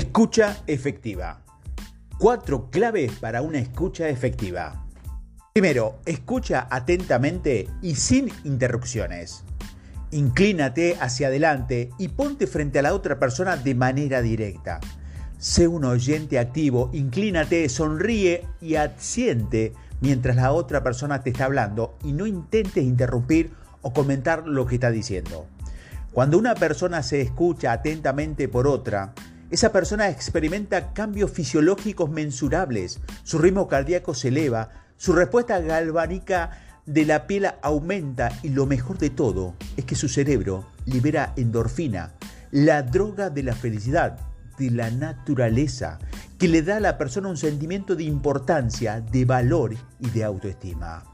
Escucha efectiva. Cuatro claves para una escucha efectiva. Primero, escucha atentamente y sin interrupciones. Inclínate hacia adelante y ponte frente a la otra persona de manera directa. Sé un oyente activo, inclínate, sonríe y asiente mientras la otra persona te está hablando y no intentes interrumpir o comentar lo que está diciendo. Cuando una persona se escucha atentamente por otra, esa persona experimenta cambios fisiológicos mensurables, su ritmo cardíaco se eleva, su respuesta galvánica de la piel aumenta y lo mejor de todo es que su cerebro libera endorfina, la droga de la felicidad, de la naturaleza, que le da a la persona un sentimiento de importancia, de valor y de autoestima.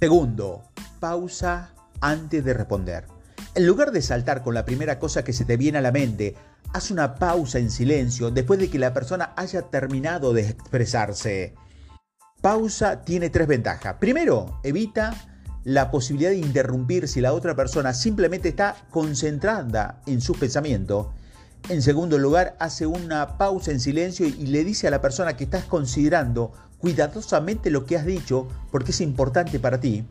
Segundo, pausa antes de responder. En lugar de saltar con la primera cosa que se te viene a la mente, haz una pausa en silencio después de que la persona haya terminado de expresarse. Pausa tiene tres ventajas. Primero, evita la posibilidad de interrumpir si la otra persona simplemente está concentrada en su pensamiento. En segundo lugar, hace una pausa en silencio y le dice a la persona que estás considerando cuidadosamente lo que has dicho porque es importante para ti.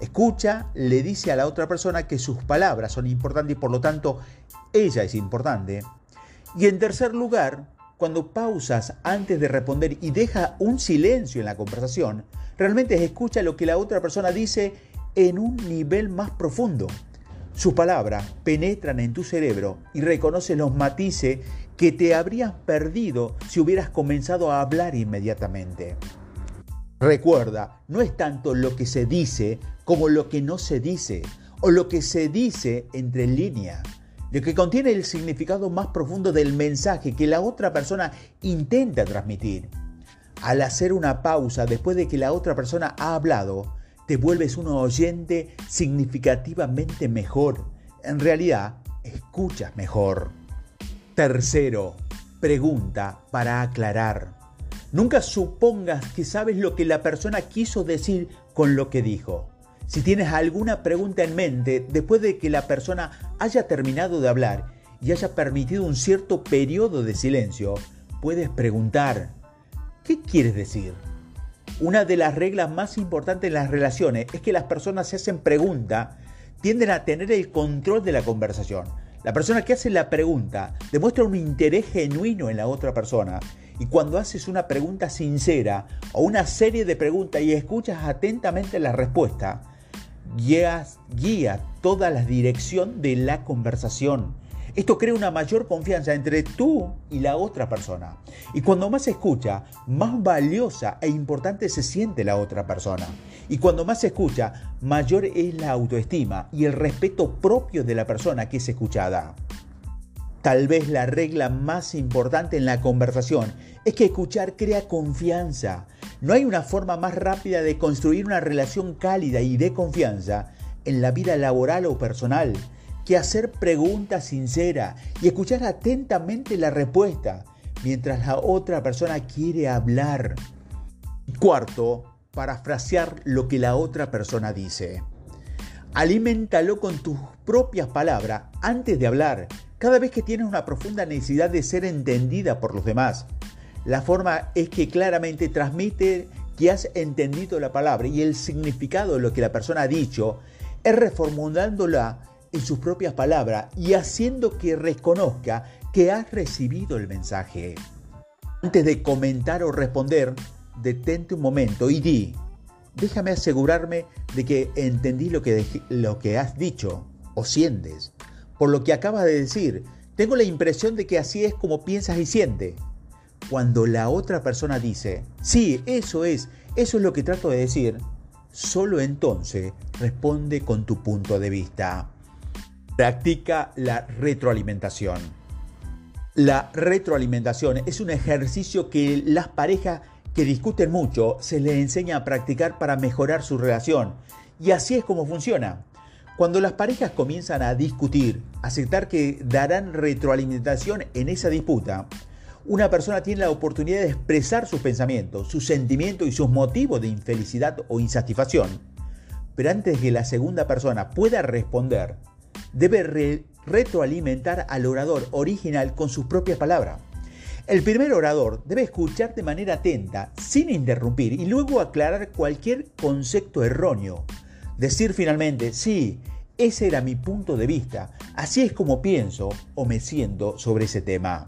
Escucha, le dice a la otra persona que sus palabras son importantes y por lo tanto ella es importante. Y en tercer lugar, cuando pausas antes de responder y deja un silencio en la conversación, realmente escucha lo que la otra persona dice en un nivel más profundo. Sus palabras penetran en tu cerebro y reconoce los matices que te habrías perdido si hubieras comenzado a hablar inmediatamente. Recuerda, no es tanto lo que se dice como lo que no se dice o lo que se dice entre líneas lo que contiene el significado más profundo del mensaje que la otra persona intenta transmitir. Al hacer una pausa después de que la otra persona ha hablado, te vuelves un oyente significativamente mejor. En realidad, escuchas mejor. Tercero, pregunta para aclarar. Nunca supongas que sabes lo que la persona quiso decir con lo que dijo. Si tienes alguna pregunta en mente después de que la persona haya terminado de hablar y haya permitido un cierto periodo de silencio, puedes preguntar, ¿qué quieres decir? Una de las reglas más importantes en las relaciones es que las personas se hacen preguntas, tienden a tener el control de la conversación. La persona que hace la pregunta demuestra un interés genuino en la otra persona. Y cuando haces una pregunta sincera o una serie de preguntas y escuchas atentamente la respuesta, guía, toda la dirección de la conversación. Esto crea una mayor confianza entre tú y la otra persona. Y cuando más escucha, más valiosa e importante se siente la otra persona. Y cuando más se escucha, mayor es la autoestima y el respeto propio de la persona que es escuchada. Tal vez la regla más importante en la conversación es que escuchar crea confianza. No hay una forma más rápida de construir una relación cálida y de confianza en la vida laboral o personal que hacer preguntas sinceras y escuchar atentamente la respuesta mientras la otra persona quiere hablar. Cuarto, parafrasear lo que la otra persona dice. Aliméntalo con tus propias palabras antes de hablar cada vez que tienes una profunda necesidad de ser entendida por los demás. La forma es que claramente transmite que has entendido la palabra y el significado de lo que la persona ha dicho es reformulándola en sus propias palabras y haciendo que reconozca que has recibido el mensaje. Antes de comentar o responder, detente un momento y di, déjame asegurarme de que entendí lo que, lo que has dicho o sientes por lo que acabas de decir. Tengo la impresión de que así es como piensas y sientes. Cuando la otra persona dice, sí, eso es, eso es lo que trato de decir, solo entonces responde con tu punto de vista. Practica la retroalimentación. La retroalimentación es un ejercicio que las parejas que discuten mucho se les enseña a practicar para mejorar su relación. Y así es como funciona. Cuando las parejas comienzan a discutir, aceptar que darán retroalimentación en esa disputa, una persona tiene la oportunidad de expresar sus pensamientos, sus sentimientos y sus motivos de infelicidad o insatisfacción. Pero antes de que la segunda persona pueda responder, debe retroalimentar al orador original con sus propias palabras. El primer orador debe escuchar de manera atenta, sin interrumpir, y luego aclarar cualquier concepto erróneo. Decir finalmente, sí, ese era mi punto de vista, así es como pienso o me siento sobre ese tema.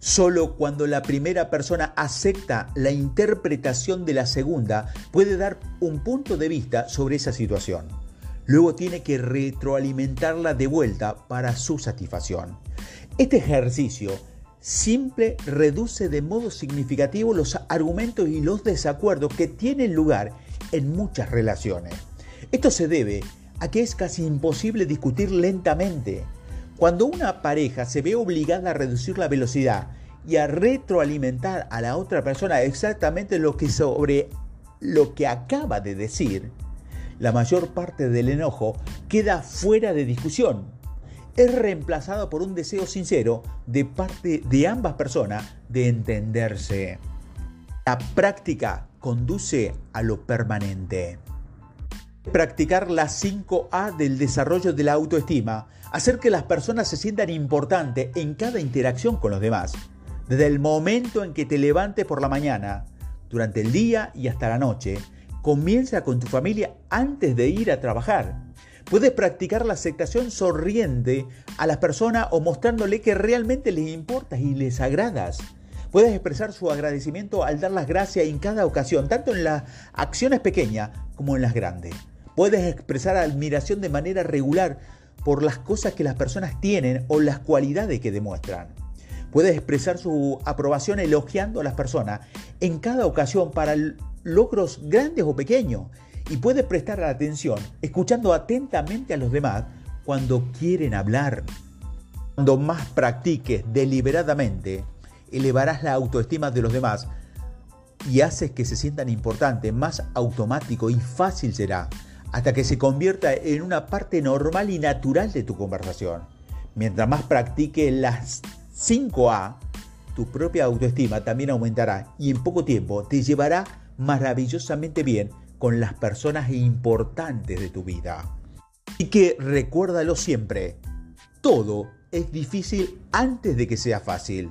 Solo cuando la primera persona acepta la interpretación de la segunda puede dar un punto de vista sobre esa situación. Luego tiene que retroalimentarla de vuelta para su satisfacción. Este ejercicio simple reduce de modo significativo los argumentos y los desacuerdos que tienen lugar en muchas relaciones. Esto se debe a que es casi imposible discutir lentamente. Cuando una pareja se ve obligada a reducir la velocidad y a retroalimentar a la otra persona exactamente lo que sobre lo que acaba de decir, la mayor parte del enojo queda fuera de discusión es reemplazado por un deseo sincero de parte de ambas personas de entenderse. La práctica conduce a lo permanente. Practicar las 5A del desarrollo de la autoestima, hacer que las personas se sientan importantes en cada interacción con los demás. Desde el momento en que te levantes por la mañana, durante el día y hasta la noche, comienza con tu familia antes de ir a trabajar. Puedes practicar la aceptación sonriente a las personas o mostrándole que realmente les importas y les agradas. Puedes expresar su agradecimiento al dar las gracias en cada ocasión, tanto en las acciones pequeñas como en las grandes. Puedes expresar admiración de manera regular por las cosas que las personas tienen o las cualidades que demuestran. Puedes expresar su aprobación elogiando a las personas en cada ocasión para logros grandes o pequeños y puedes prestar atención escuchando atentamente a los demás cuando quieren hablar. Cuando más practiques deliberadamente, elevarás la autoestima de los demás y haces que se sientan importantes, más automático y fácil será, hasta que se convierta en una parte normal y natural de tu conversación. Mientras más practiques las 5A, tu propia autoestima también aumentará y en poco tiempo te llevará maravillosamente bien con las personas importantes de tu vida. Y que recuérdalo siempre, todo es difícil antes de que sea fácil.